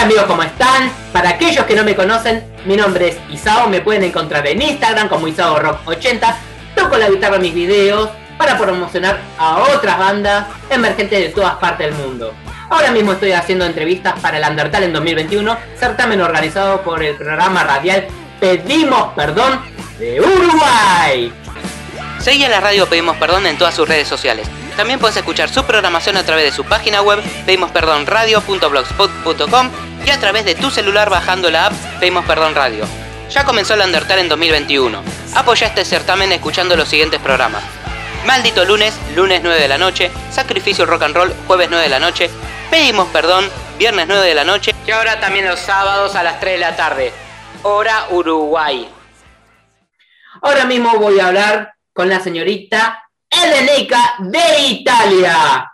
Hola amigos, ¿cómo están? Para aquellos que no me conocen, mi nombre es Isao, me pueden encontrar en Instagram como Isao Rock 80. Toco la guitarra en mis videos para promocionar a otras bandas emergentes de todas partes del mundo. Ahora mismo estoy haciendo entrevistas para el Undertale en 2021, certamen organizado por el programa radial Pedimos Perdón de Uruguay. Seguí en la radio Pedimos Perdón en todas sus redes sociales. También puedes escuchar su programación a través de su página web pedimosperdonradio.blogspot.com y a través de tu celular bajando la app Pedimos Perdón Radio. Ya comenzó el Undertale en 2021. Apoya este certamen escuchando los siguientes programas. Maldito lunes, lunes 9 de la noche, Sacrificio Rock and Roll, jueves 9 de la noche, Pedimos Perdón, viernes 9 de la noche y ahora también los sábados a las 3 de la tarde, hora Uruguay. Ahora mismo voy a hablar con la señorita Elenica de Italia.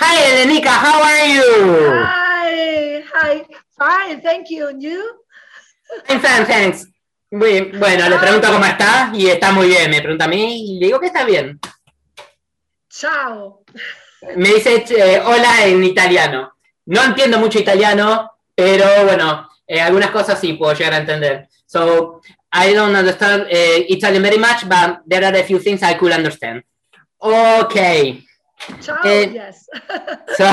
Hi Elenica, how are you? Hi, fine, thank you. And you? I'm fine, thanks. Muy- bueno, le pregunto cómo está y está muy bien. Me pregunta a mí y le digo que está bien. Ciao. Me dice eh, hola en italiano. No entiendo mucho italiano, pero bueno, eh, algunas cosas sí puedo llegar a entender. So, I don't understand eh, Italian very much, but there are a few things I could understand. Okay. Ciao, Eh, yes. So,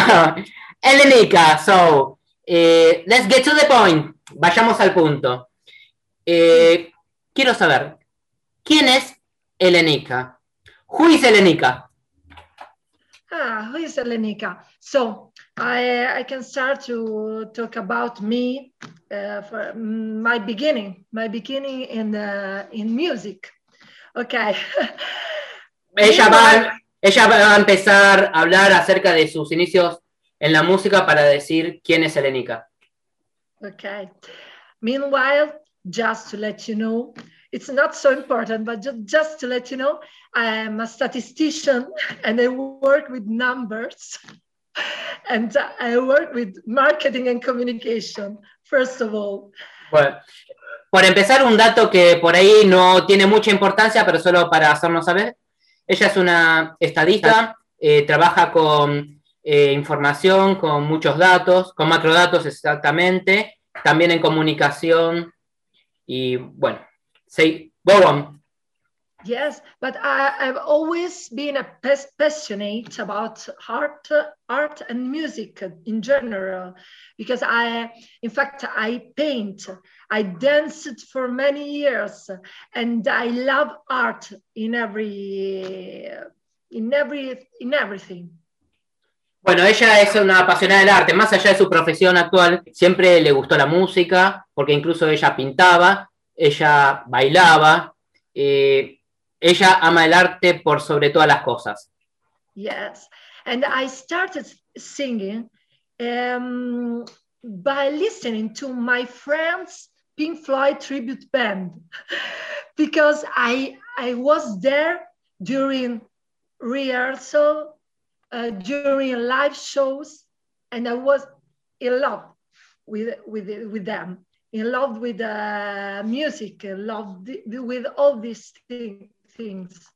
Elenica, so, eh, let's get to the point. Vayamos al punto. Eh, quiero saber, ¿quién es Elenica? Who is Elenica? ah, who is Elenica? So I, I can start to talk about me uh, for mm, my beginning, my beginning in, uh, in music. Okay. Ella va, ella va a empezar a hablar acerca de sus inicios en la música para decir quién es Elenica. Okay. Meanwhile, just to let you know, it's not so important, but just, just to let you know, I am a statistician and I work with numbers and I work with marketing and communication, first of all. Bueno, por empezar, un dato que por ahí no tiene mucha importancia, pero solo para hacernos saber. Ella es una estadista, eh, trabaja con eh, información, con muchos datos, con macrodatos exactamente, también en comunicación y bueno, say, go on. Yes, but I, I've always been a passionate about art, art and music in general, because I, in fact, I paint, I danced for many years, and I love art in every, in every, in everything. Bueno, ella es una apasionada del arte, más allá de su profesión actual, siempre le gustó la música, porque incluso ella pintaba, ella bailaba, eh, ella ama el arte por sobre todas las cosas. Yes, and I started singing um, by listening to my friend's Pink Floyd tribute band because I I was there during rehearsal, uh, during live shows, and I was in love with with with them, in love with uh, music, in love th- with all these thi- things.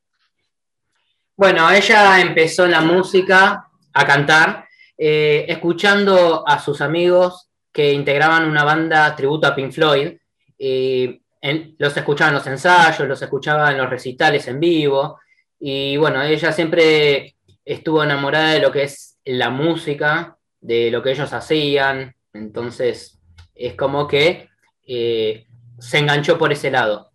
Bueno, ella empezó la música a cantar, eh, escuchando a sus amigos que integraban una banda tributo a Pink Floyd. y en- los escuchaba en los ensayos, los escuchaba en los recitales en vivo. Y bueno, ella siempre estuvo enamorada de lo que es la música, de lo que ellos hacían. Entonces, es como que eh, se enganchó por ese lado.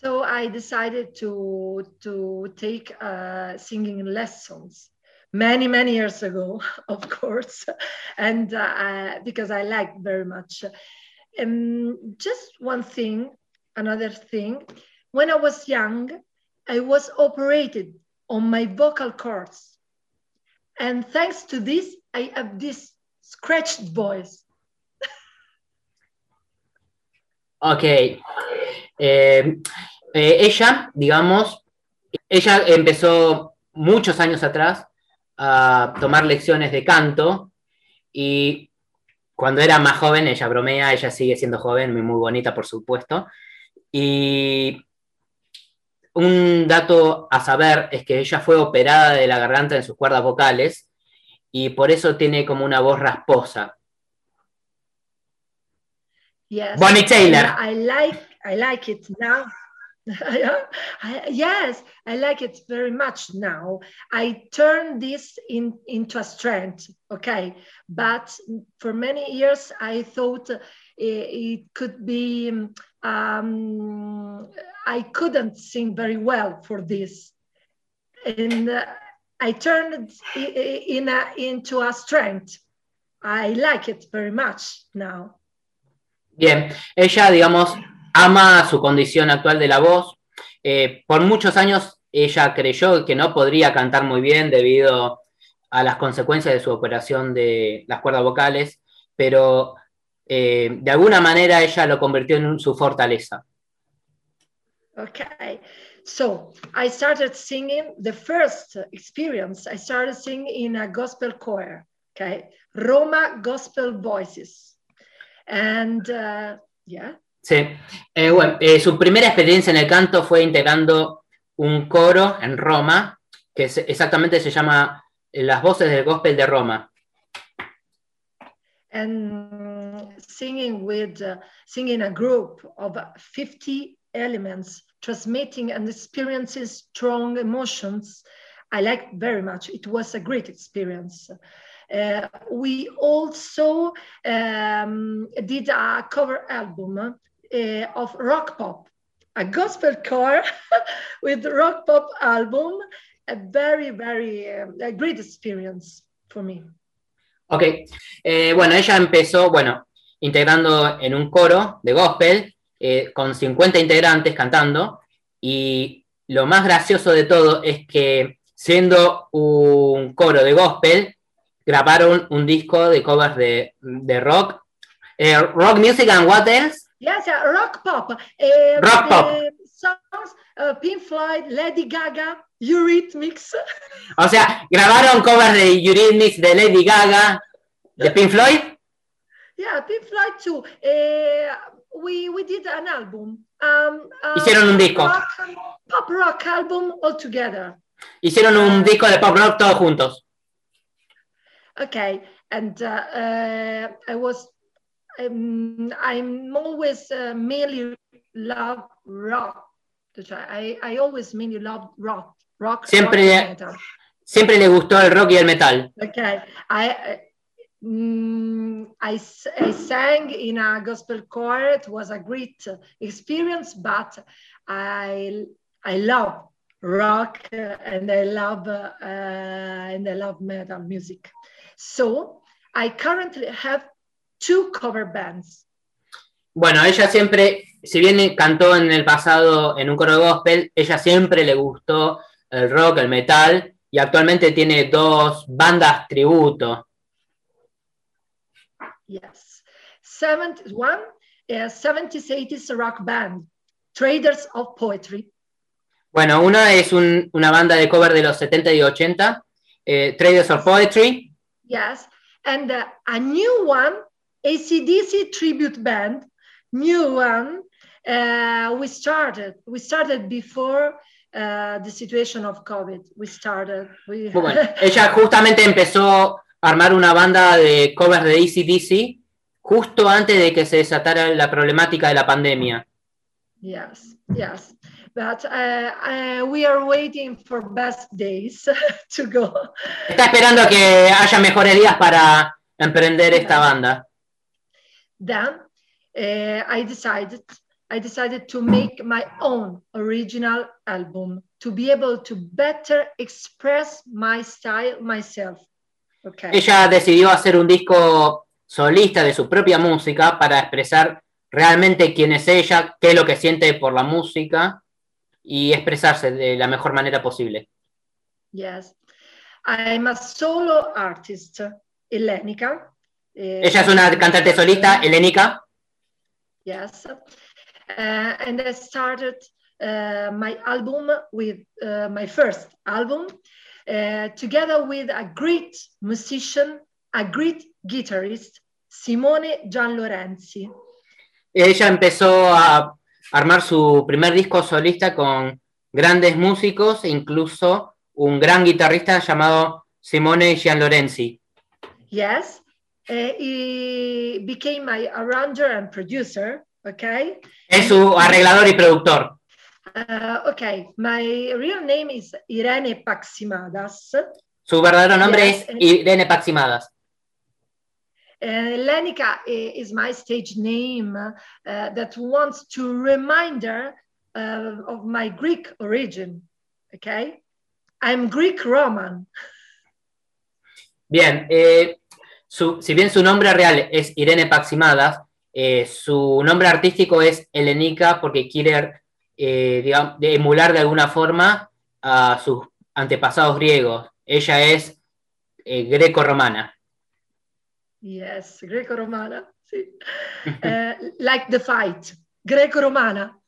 So I decided to to take uh, singing lessons many many years ago, of course, and uh, because I liked very much. Um, just one thing, another thing. When I was young, I was operated on my vocal cords, and thanks to this, I have this scratched voice. Ok. Eh, eh, ella, digamos, ella empezó muchos años atrás a tomar lecciones de canto y cuando era más joven, ella bromea, ella sigue siendo joven, muy, muy bonita, por supuesto. Y un dato a saber es que ella fue operada de la garganta en sus cuerdas vocales y por eso tiene como una voz rasposa. Yes. Bonnie Taylor. I like I like it now. I, yes, I like it very much now. I turn this in, into a strength, okay? But for many years, I thought it, it could be, um, I couldn't sing very well for this. And uh, I turned it in a, into a strength. I like it very much now. Bien, ella, digamos, ama su condición actual de la voz. Eh, por muchos años ella creyó que no podría cantar muy bien debido a las consecuencias de su operación de las cuerdas vocales, pero eh, de alguna manera ella lo convirtió en su fortaleza. Okay, so I started singing the first experience. I started singing in a gospel choir, okay, Roma Gospel Voices, and uh, yeah. Sí, eh, bueno, eh, su primera experiencia en el canto fue integrando un coro en Roma, que es, exactamente se llama Las Voces del Gospel de Roma. And singing with, uh, singing a group of 50 elements, transmitting and experiencing strong emotions. I liked very much. It was a great experience. Uh, we also um, did a cover album uh, of rock pop, a gospel choir with rock pop album, a very, very uh, a great experience for me. Ok, eh, bueno, ella empezó, bueno, integrando en un coro de gospel eh, con 50 integrantes cantando y lo más gracioso de todo es que siendo un coro de gospel, grabaron un disco de covers de, de rock, eh, rock music and what else? Yes, rock pop. Rock pop. Songs, uh, Pink Floyd, Lady Gaga, Eurythmics. O sea, grabaron covers de Eurythmics, de Lady Gaga, de Pink Floyd. Yeah, Pink Floyd too. Uh, we, we did an album. Um, uh, Hicieron un disco. Rock, pop rock album all together. Hicieron un disco de pop rock todos juntos. Okay, and uh, uh, I was um, I'm always uh, mainly love rock. I, I always mainly love rock. Rock. Siempre, rock metal. siempre le gustó el rock y el metal. Okay, I. mm, I, I sang in a gospel choir. It was a great experience, but I I love rock and I love uh, and I love metal music. So I currently have two cover bands. Bueno, ella siempre, si bien cantó en el pasado en un coro de gospel, ella siempre le gustó el rock, el metal, y actualmente tiene dos bandas tributo. Yes. Seventh, one is 70s, 80s rock band, Traders of Poetry. Bueno, una es un- una banda de cover de los 70 y 80, eh, Traders of Poetry, Yes. And uh, a new one, ACDC tribute band, new one. Uh, we started, we started before uh, the situation of COVID. We started. We, bueno. Ella justamente empezó a armar una banda de covers de ACDC justo antes de que se desatara la problemática de la pandemia. yes, yes. But uh, uh, we are waiting for best days to go. Está esperando que haya mejores días para emprender esta banda. then uh, I decided I decided to make my own original album to be able to better express my style myself. Okay. Ella decidió hacer un disco solista de su propia música para expresar realmente quién es ella, qué es lo que siente por la música y expresarse de la mejor manera posible. Yes. I'm a solo artist, Elenica. Uh, Ella es una cantante solista, helénica, Yes. Uh, and I started uh, my album with uh, my first album together with a great musician, a great guitarist, Simone Gianlorenzi. Ella empezó a armar su primer disco solista con grandes músicos e incluso un gran guitarrista llamado Simone Gianlorenzi. Yes. Uh, he became my arranger and producer. Okay. Es su arreglador y productor. Uh, okay. My real name is Irene Paximadas. Su verdadero nombre Yes, es Irene Paximadas. Uh, Lenica i- is my stage name uh, that wants to remind her uh, of my Greek origin. Okay. I'm Greek Roman. Bien, eh, su- si bien su nombre real es Irene Paximadas, eh, su nombre artístico es Helenica porque quiere eh, digamos, emular de alguna forma a sus antepasados griegos. Ella es eh, greco-romana. Yes, Greco-Romana. sì. Uh, like the fight. Greco-Romana.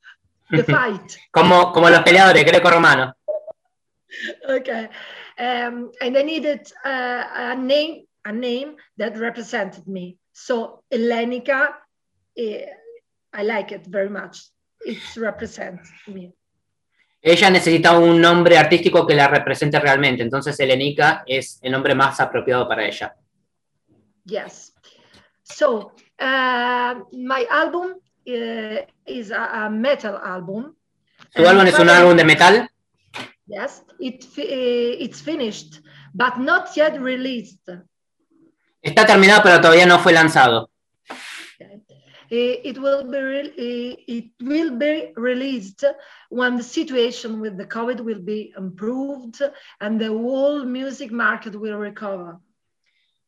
The fight. Como, como los peleadores greco-romanos. okay. Um, and I needed uh, a name, a name that represented me. So Helenica, eh, I like it very much. It represents me. Ella necesitaba un nombre artístico que la represente realmente, entonces Helenica es el nombre más apropiado para ella. Yes. So uh, my album uh, is a, a metal album. Su álbum es un álbum de metal, Yes, it eh, it's finished, but not yet released. está terminado pero todavía no fue lanzado. Eh, It will be eh, it will be released when the situation with the COVID will be improved and the whole music market will recover.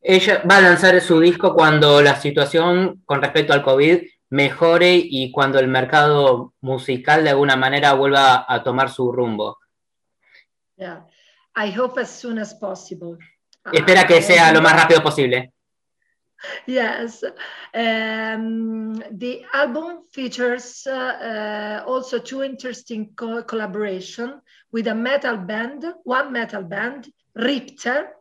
Ella va a lanzar su disco cuando la situación con respecto al COVID mejore y cuando el mercado musical de alguna manera vuelva a tomar su rumbo. Yeah, I hope as soon as possible. Espera Uh, que sea lo más rápido posible. Yes, um, the album features uh, uh, also two interesting co- collaboration with a metal band, one metal band, Ripter,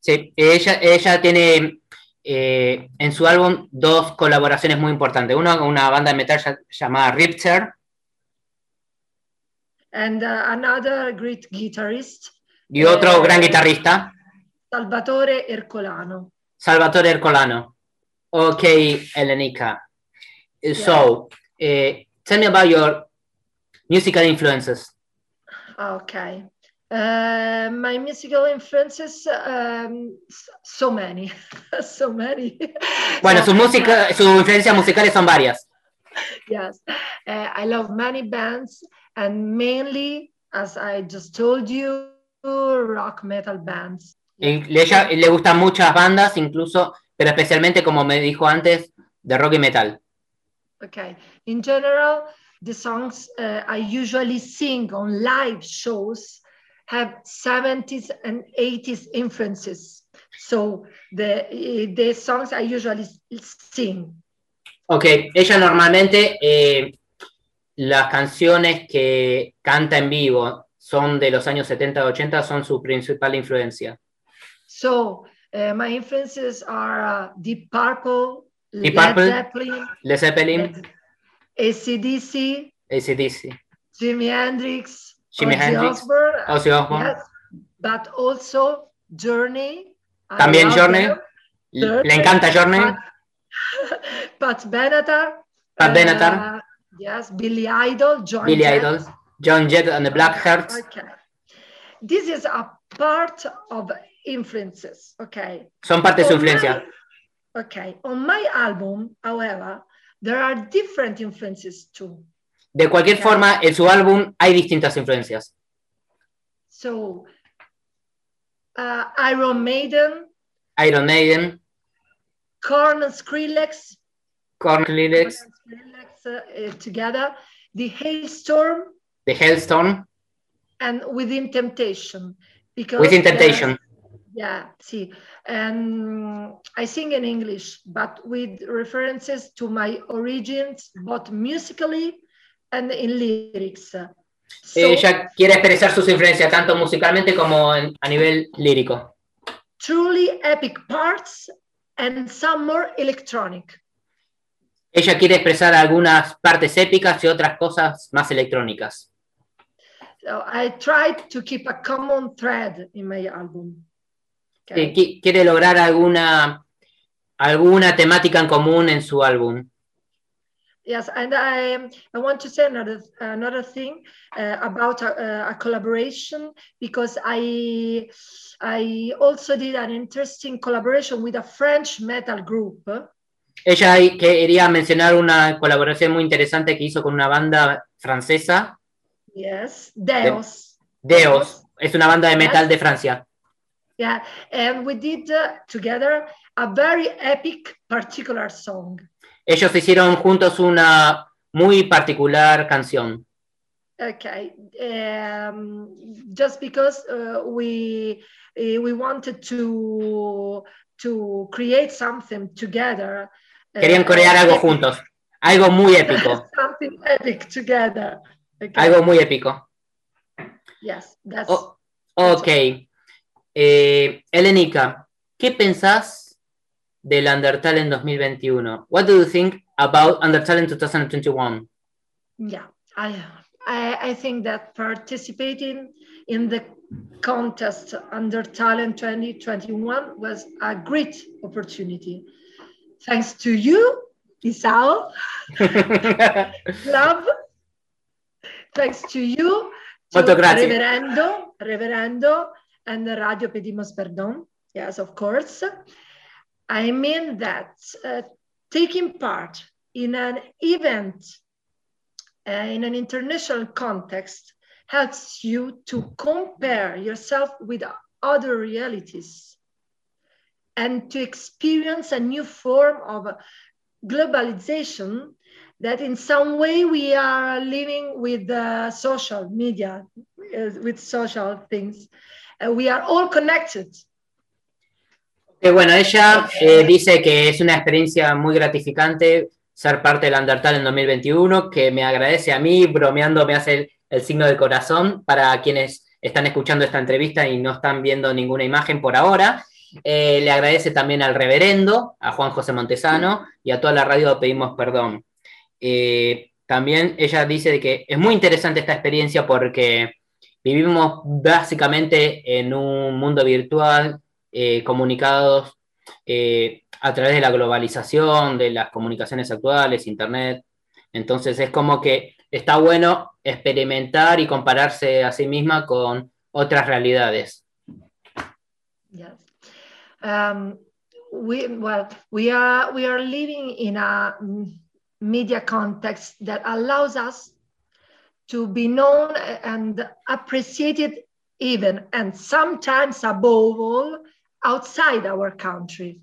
Sí, ella, ella tiene eh, en su álbum dos colaboraciones muy importantes. Uno con una banda de metal llamada Ripter and uh, another great guitarist, y otro Eh. gran guitarrista, Salvatore Ercolano. Salvatore Ercolano. Ok, Elenica. So, eh, tell me about your musical influences. Okay. Uh, my musical influences, um, so many, so many. Bueno, sus música, sus influencias musicales son varias. yes uh, i love many bands and mainly as i just told you rock metal bands le, ella- le gustan muchas bandas, incluso, pero especialmente, como me dijo antes, de rock y metal. okay in general the songs uh, i usually sing on live shows have 70s and 80s influences so the the songs i usually sing Ok, ella normalmente eh, las canciones que canta en vivo son de los años 70 80, son su principal influencia. So uh, my influences are uh, deep purple Deep led Purple. zeppelin Led Zeppelin, ACDC, ACDC, Jimi Hendrix, Jimi Ozzy Hendrix, Osbourne, Ozzy Osbourne, yes, but also Journey. También love Journey. le encanta Journey, Pat, Pat Benatar. Pat Benatar. uh, yes, Billy Idol, John Billy Jett. Idol, John Jett and the Blackhearts. Okay. This is a part of influences, okay? Son parte de su influencia. my- okay. On my album, however, there are different influences too. De cualquier Ok. forma, en su álbum hay distintas influencias. So, uh, Iron Maiden, Iron Maiden, Korn and Skrillex, Korn, Lyrics, Skrillex uh, uh, together, the Hailstorm, The Hellstorm, and Within Temptation. Because Within Temptation. Yeah, see, and um, I sing in English, but with references to my origins, both musically and in lyrics. So, Ella quiere expresar sus influencias tanto musicalmente como en- a nivel lírico. truly epic parts and some more electronic. Ella quiere expresar algunas partes épicas y otras cosas más electrónicas. So I tried to keep a common thread in my album. Eh, qui- quiere lograr alguna, alguna temática en común en su álbum. Yes, and I, I want to say another another thing uh, about a, a collaboration because I I also did an interesting collaboration with a French metal group. Ella quería mencionar una colaboración muy interesante que hizo con una banda francesa, Yes, Deos. Deos. Es una banda de metal de Francia. Yeah, and we did uh, together a very epic particular song. Ellos hicieron juntos una muy particular canción. Okay, um, just because uh, we uh, we wanted to to create something together. uh, Querían crear algo juntos. Algo muy épico. something epic together. Okay. Algo muy épico. Yes, that's Oh, ok. Eh, Elenica, ¿qué pensás del Undertale en 2021? What do you think about Undertale in 2021? yeah. I, I I think that participating in the contest under Talent 2021 was a great opportunity. Thanks to you, Isao. love. Thanks to you, to Molto grazie. Reverendo, Reverendo, and Radio Pedimos Perdón. Yes, of course. I mean that uh, taking part in an event uh, in an international context helps you to compare yourself with other realities and to experience a new form of globalization that in some way we are living with uh, social media, uh, with social things. We are all connected. Que bueno, ella eh, dice que es una experiencia muy gratificante ser parte del Undertale en 2021, que me agradece a mí, bromeando me hace el, signo del corazón para quienes están escuchando esta entrevista y no están viendo ninguna imagen por ahora. Eh, le agradece también al reverendo, a Juan José Montesano y a toda la radio Pedimos Perdón. Eh, también ella dice que es muy interesante esta experiencia porque vivimos básicamente en un mundo virtual, eh, comunicados eh, a través de la globalización, de las comunicaciones actuales, Internet. Entonces es como que está bueno experimentar y compararse a sí misma con otras realidades. Yes. Um, we well, we are we are living in a mm, media context that allows us to be known and appreciated even and sometimes above all outside our country.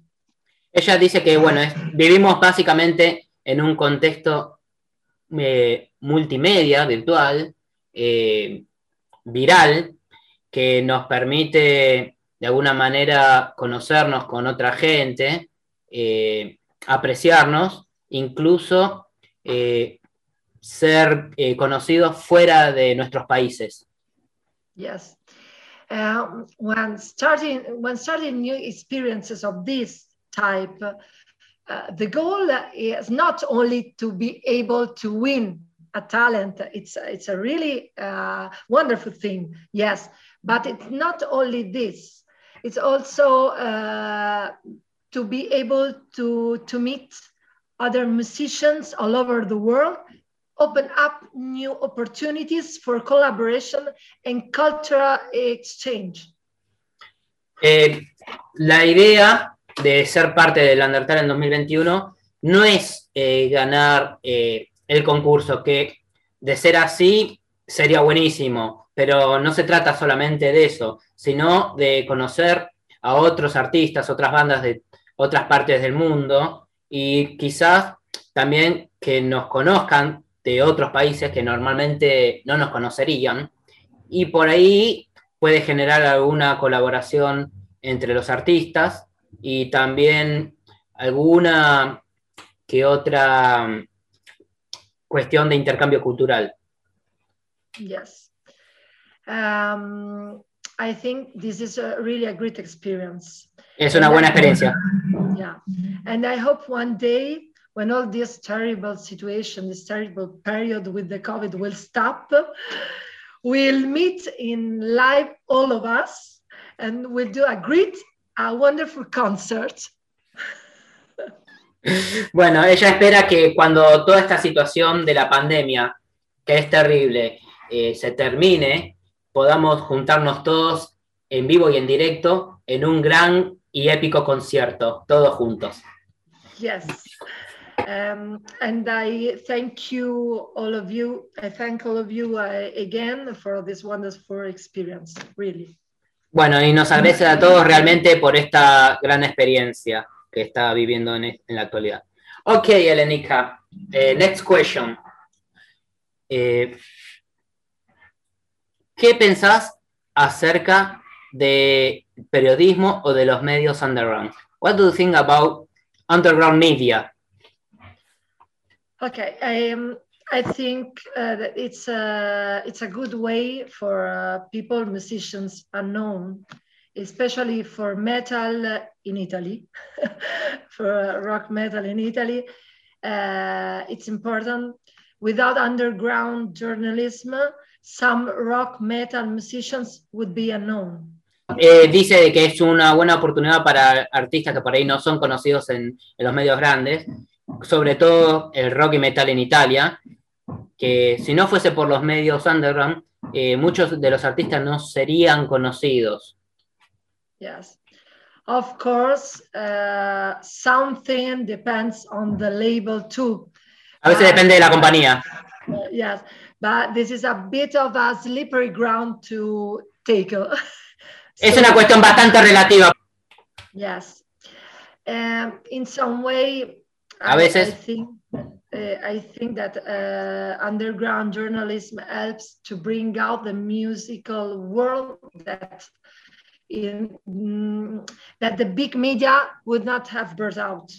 Ella dice que, bueno, es- vivimos básicamente en un contexto eh, multimedia, virtual, eh, viral, que nos permite de alguna manera conocernos con otra gente, eh, apreciarnos, incluso eh, ser eh, conocidos fuera de nuestros países. Yes. Um, when starting when starting new experiences of this type, uh, the goal is not only to be able to win a talent. It's it's a really uh, wonderful thing. Yes, but it's not only this. It's also uh, to be able to to meet other musicians all over the world open up new opportunities for collaboration and cultural exchange. Eh, la idea de ser parte del Undertale en 2021 no es eh, ganar eh, el concurso, que de ser así sería buenísimo, pero no se trata solamente de eso, sino de conocer a otros artistas, otras bandas de otras partes del mundo y quizás también que nos conozcan de otros países que normalmente no nos conocerían y por ahí puede generar alguna colaboración entre los artistas y también alguna que otra mm, cuestión de intercambio cultural. Yes. Um, I think this is a, really a great experience. Es una buena experiencia. Yeah. And I hope one day when all this terrible situation, this terrible period with the COVID will stop, we'll meet in live, all of us, and we'll do a great a wonderful concert. Bueno, ella espera que cuando toda esta situación de la pandemia, que es terrible, eh, se termine, podamos juntarnos todos en vivo y en directo en un gran y épico concierto, todos juntos. Yes. Um, and I thank you, all of you. I thank all of you uh, again for this wonderful experience, really. Bueno, y nos agradece a todos realmente por esta gran experiencia que está viviendo en, en la actualidad. Ok, Elenica, eh, next question. Eh, ¿Qué pensás acerca de periodismo o de los medios underground? What do you think about underground media? Okay, um, I think uh, that it's a it's a good way for uh, people, musicians unknown, especially for metal in Italy, for uh, rock metal in Italy. Uh, it's important. Without underground journalism, some rock metal musicians would be unknown. Eh, dice que es una buena oportunidad para artistas que por ahí no son conocidos en, en los medios grandes, sobre todo el rock y metal en Italia, que si no fuese por los medios underground, eh, muchos de los artistas no serían conocidos. Yes. Of course, uh, something depends on the label too. A veces depende de la compañía. Uh, yes, but this is a bit of a slippery ground to tackle. Es una cuestión bastante relativa. Yes. Um, in some way, A I- veces. I, think, uh, I think that uh, underground journalism helps to bring out the musical world that in mm, that the big media would not have brought out.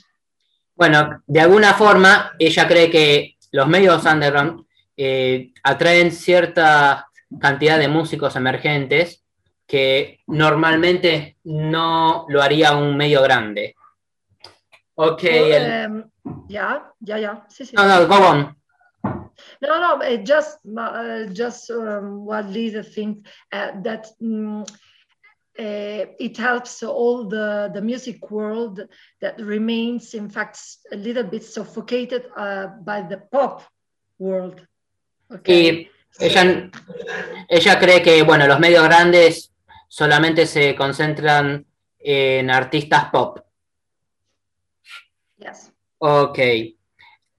Bueno, de alguna forma, ella cree que los medios underground eh, atraen cierta cantidad de músicos emergentes que normalmente no lo haría un medio grande. Ok, el- Um, yeah, yeah, yeah. Sí, sí. no, no, go on. No, no, uh, just uh, just um, what Lisa thinks uh, that mm, uh, it helps all the the music world that remains, in fact, a little bit suffocated uh, by the pop world. Okay. Y ella, ella cree que, bueno, los medios grandes solamente se concentran en artistas pop. Yes. Ok.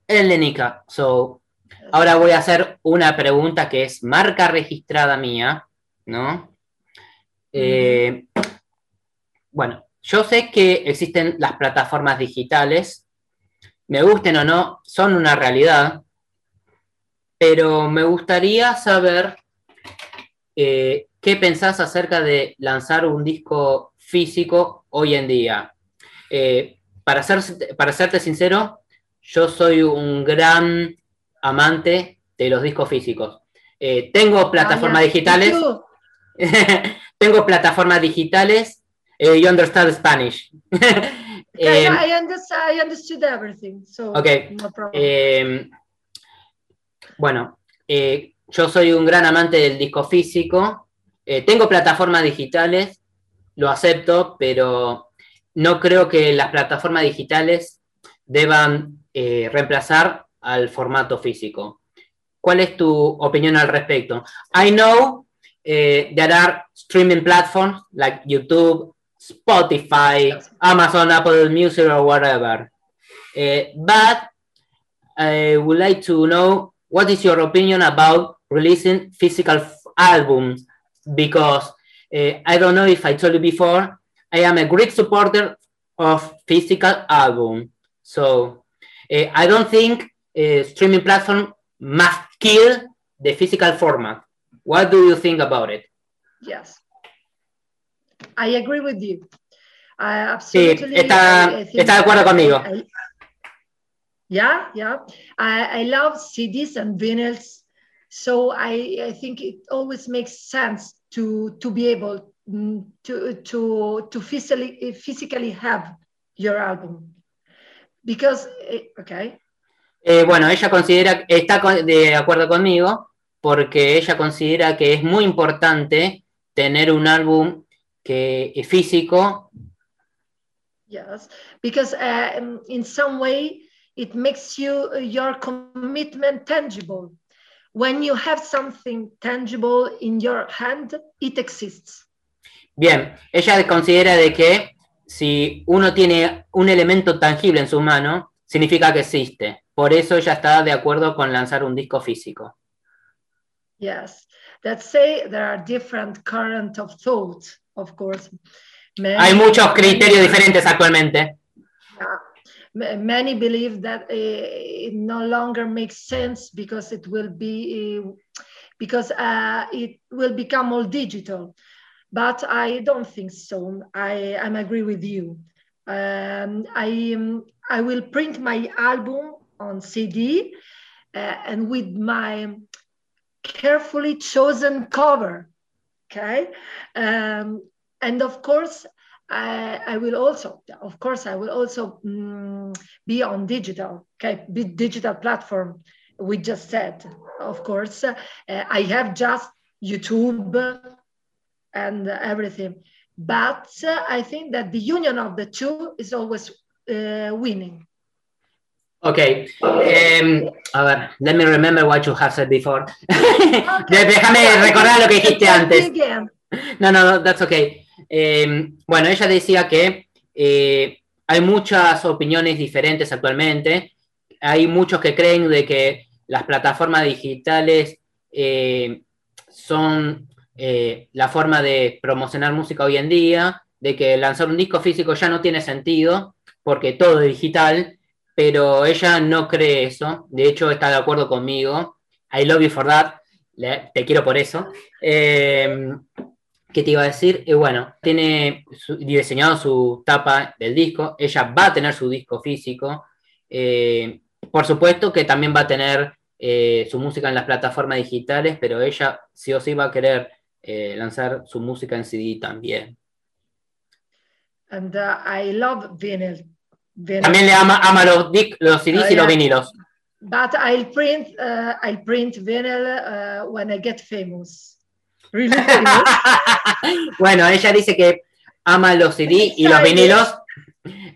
Elenica, so, ahora voy a hacer una pregunta que es marca registrada mía, ¿no? Eh, bueno, yo sé que existen las plataformas digitales, me gusten o no, son una realidad, pero me gustaría saber eh, qué pensás acerca de lanzar un disco físico hoy en día. Eh, para, ser, para serte sincero, yo soy un gran amante de los discos físicos. Eh, tengo plataformas digitales. Tengo plataformas digitales. eh, you understand Spanish. Okay, no, I, understood, I understood everything, so Okay. no problem. eh, bueno, yo soy un gran amante del disco físico. eh, tengo plataformas digitales, lo acepto, pero no creo que las plataformas digitales deban eh, reemplazar al formato físico. ¿Cuál es tu opinión al respecto? I know eh, there are streaming platforms like YouTube, Spotify, Amazon, Apple Music, or whatever. Eh, but I would like to know what is your opinion about releasing physical albums because uh, I don't know if I told you before, I am a great supporter of physical album. So uh, I don't think uh, streaming platform must kill the physical format. What do you think about it? Yes. I agree with you. I Sí, absolutely. está, I- está de acuerdo conmigo. I- yeah, yeah. I, I love CDs and vinyls. So I, I think it always makes sense to, to be able to, to, to physically, physically have your album. Because, eh, okay, Eh, bueno, ella considera, está de acuerdo conmigo porque ella considera que es muy importante tener un álbum que es físico Yes, because uh, in some way it makes you your commitment tangible. When you have something tangible in your hand, it exists. Bien, ella considera de que si uno tiene un elemento tangible en su mano, significa que existe. Por eso ella está de acuerdo con lanzar un disco físico. Yes, let's say there are different current of thought, of course. Many, Hay muchos criterios diferentes actualmente. Yeah. Many believe that uh, it no longer makes sense because it will be uh, because uh, it will become all digital. But I don't think so. I I agree with you. Um, I um, I will print my album on CD uh, and with my carefully chosen cover. Okay, um, and of course I, I, will also of course i will also um, be on digital okay digital platform we just said of course uh, i have just youtube and everything but uh, i think that the union of the two is always uh, winning Okay. Um, a ver, let me remember what you have said before. Okay. Déjame recordar lo que dijiste antes. No, no, that's okay. Eh, bueno, ella decía que eh, hay muchas opiniones diferentes actualmente. Hay muchos que creen de que las plataformas digitales eh, son la forma de promocionar música hoy en día, de que lanzar un disco físico ya no tiene sentido porque todo es digital, pero ella no cree eso. De hecho, está de acuerdo conmigo. I love you for that. te quiero por eso. ¿Qué te iba a decir? Y bueno, tiene diseñado su tapa del disco, ella va a tener su disco físico, eh, por supuesto que también va a tener eh, su música en las plataformas digitales, pero ella sí o sí va a querer eh, lanzar su música en CD también. And uh, I love vinyl. También le ama, ama los, los CDs y los vinilos. But I'll print, uh, I'll print vinyl uh, when I get famous. bueno, ella dice que ama los CD y los vinilos.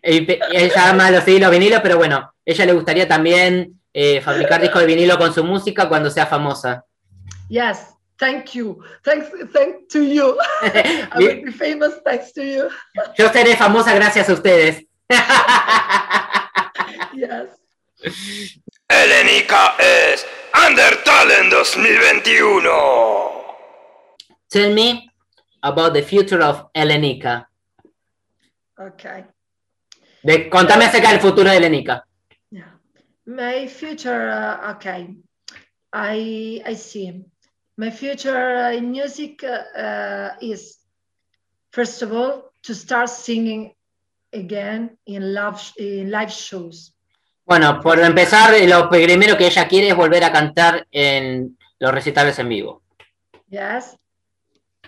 Ella ama los CD y los vinilos, pero bueno, ella le gustaría también eh, fabricar discos de vinilo con su música cuando sea famosa. Yes, thank you. Thanks, thank to you. I will be famous thanks to you. Yo seré famosa gracias a ustedes. yes. Elenica es Undertale 2021. Tell me about the future of Elenica. Okay. De, contame acerca del futuro de Elenica. Yeah. My future, uh, okay. I, I see. My future in music uh, is, first of all, to start singing again in live, in live shows. Bueno, por empezar, lo primero que ella quiere es volver a cantar en los recitales en vivo. Yes.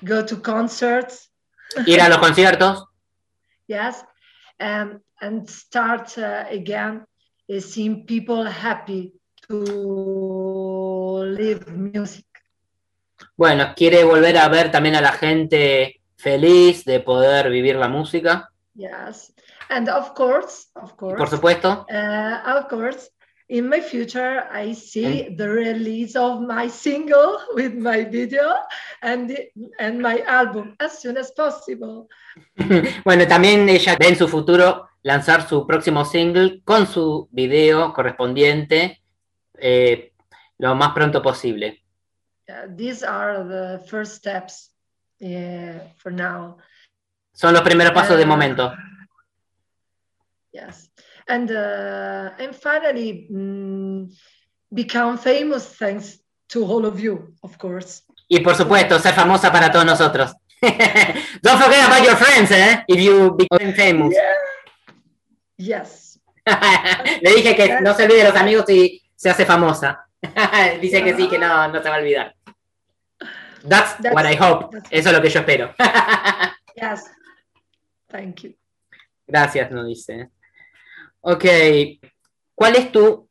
go to concerts. Ir a los conciertos. yes, um, and start uh, again uh, seeing people happy to live music. Bueno, quiere volver a ver también a la gente feliz de poder vivir la música. Yes, and of course, of course. Por supuesto. Uh, of course, in my future, I see the release of my single with my video and, the, and my album as soon as possible. bueno, también ella ve en su futuro lanzar su próximo single con su video correspondiente eh, lo más pronto posible. These are the first steps uh, for now. Son los primeros pasos de momento. Yes. and uh, and finally mm, become famous thanks to all of you, of course. Y por supuesto, ser famosa para todos nosotros. Don't forget about your friends, eh? If you become famous. Yeah. Yes. Le dije que no se olvide de los amigos si se hace famosa. Dice que sí, que no, no se va a olvidar. That's, that's what I hope. Eso es lo que yo espero. yes. Thank you. Gracias, no dice. Ok, ¿cuál es tu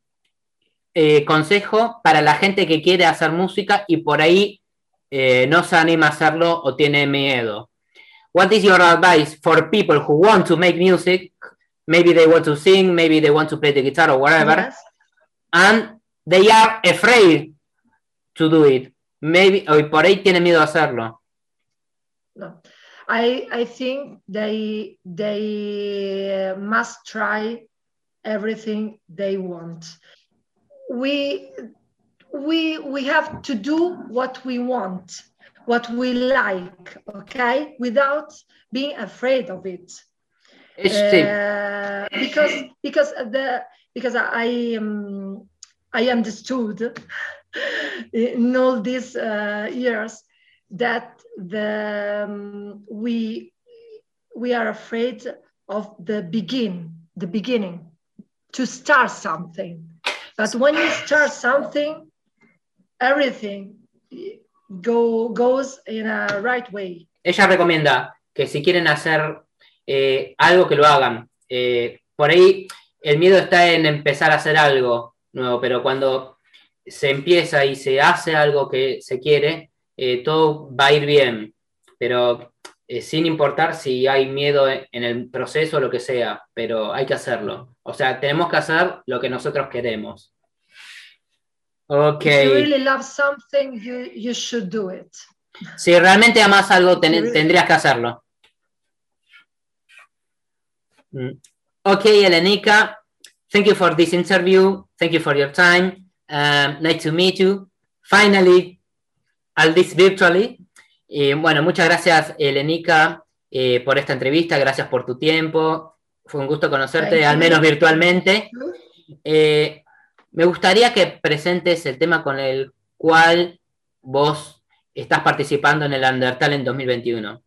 eh, consejo para la gente que quiere hacer música y por ahí eh, no se anima a hacerlo o tiene miedo? what is your advice for people who want to make music? Maybe they want to sing, maybe they want to play the guitar or whatever, Yes. and they are afraid to do it. Maybe, o por ahí tienen miedo a hacerlo. No. I I think they they uh, must try everything they want. We we we have to do what we want, what we like, okay, without being afraid of it. Uh, because because the because I um, I understood in all these uh, years that the um, we we are afraid of the begin the beginning to start something but when you start something everything go goes in a right way ella recomienda que si quieren hacer eh, algo que lo hagan. Eh, por ahí el miedo está en empezar a hacer algo nuevo, pero cuando se empieza y se hace algo que se quiere, eh, todo va a ir bien, pero eh, sin importar si hay miedo en en el proceso o lo que sea, pero hay que hacerlo. O sea, tenemos que hacer lo que nosotros queremos. Ok. if you really love something you you should do it Si realmente amas algo, ten- tendrías que hacerlo. Mm. Okay, Elenica, thank you for this interview. Thank you for your time. Um, nice to meet you. Finally, at least virtually. Y bueno, muchas gracias, Elenica, eh, por esta entrevista. Gracias por tu tiempo. Fue un gusto conocerte, al menos virtualmente. Eh, me gustaría que presentes el tema con el cual vos estás participando en el Undertale en 2021.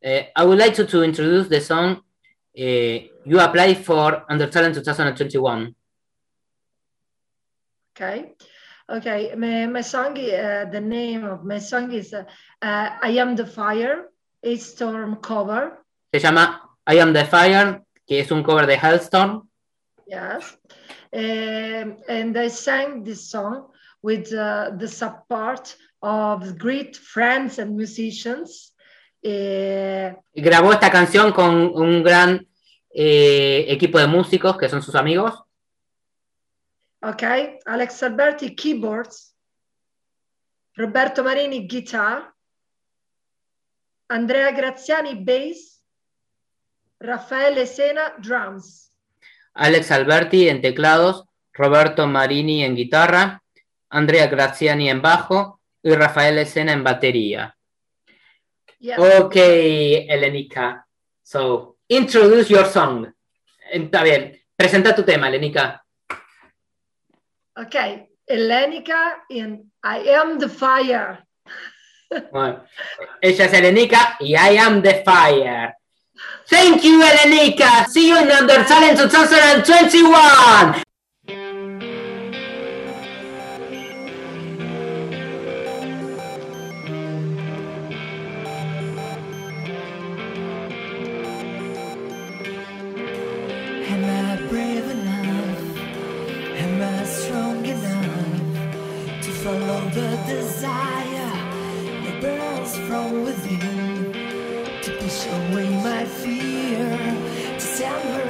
Eh, I would like to, to introduce the song eh, you applied for Undertale in 2021. Okay. Okay. My, my song, uh, the name of my song is uh, uh, I Am the Fire, a storm cover. Se llama I Am the Fire, que es un cover de Hellstorm. Yes. Um, and I sang this song with uh, the support of great friends and musicians. Uh, Grabó esta canción con un gran eh, equipo de músicos que son sus amigos. Okay. Alex Alberti, keyboards. Roberto Marini, guitar. Andrea Graziani, bass. Raffaele Sena, drums. Alex Alberti en teclados, Roberto Marini en guitarra, Andrea Graziani en bajo y Rafael Escena en batería. Yes. Ok, Elenica. So, introduce your song. Está bien. Presenta tu tema, Elenica. Okay. Elenica in I Am the Fire. Bueno, ella es Elenica y I am the fire. Thank you, Elenica. See you in Undertale in 2021. the desire that burns from within to push away my fear, to tell her.